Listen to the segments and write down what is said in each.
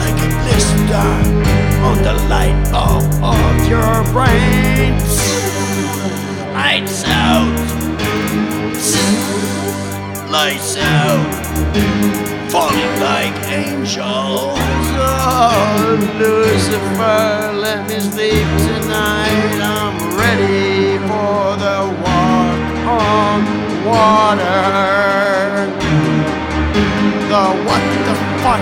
like a blister on the light of your brain. Lights out. Lights out. Falling like angels. Oh, Lucifer, let me sleep tonight. I'm ready for the walk on water. The what the fuck?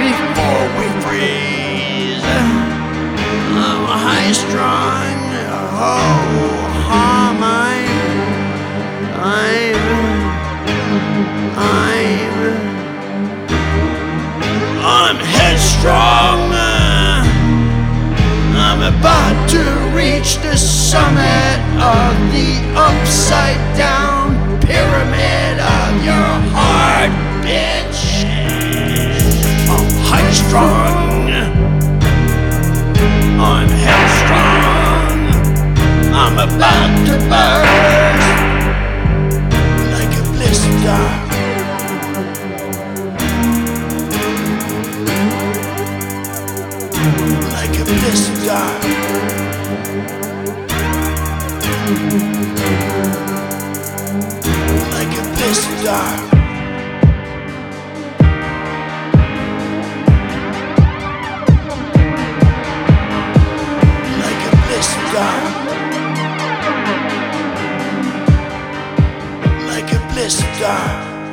Before we freeze, I'm high strung. Oh, of the upside down pyramid of your heart, bitch. Oh, I'm high strong. I'm headstrong. I'm about to burst like a blister. Like a blister. Blister. Like a blister. Like a blister.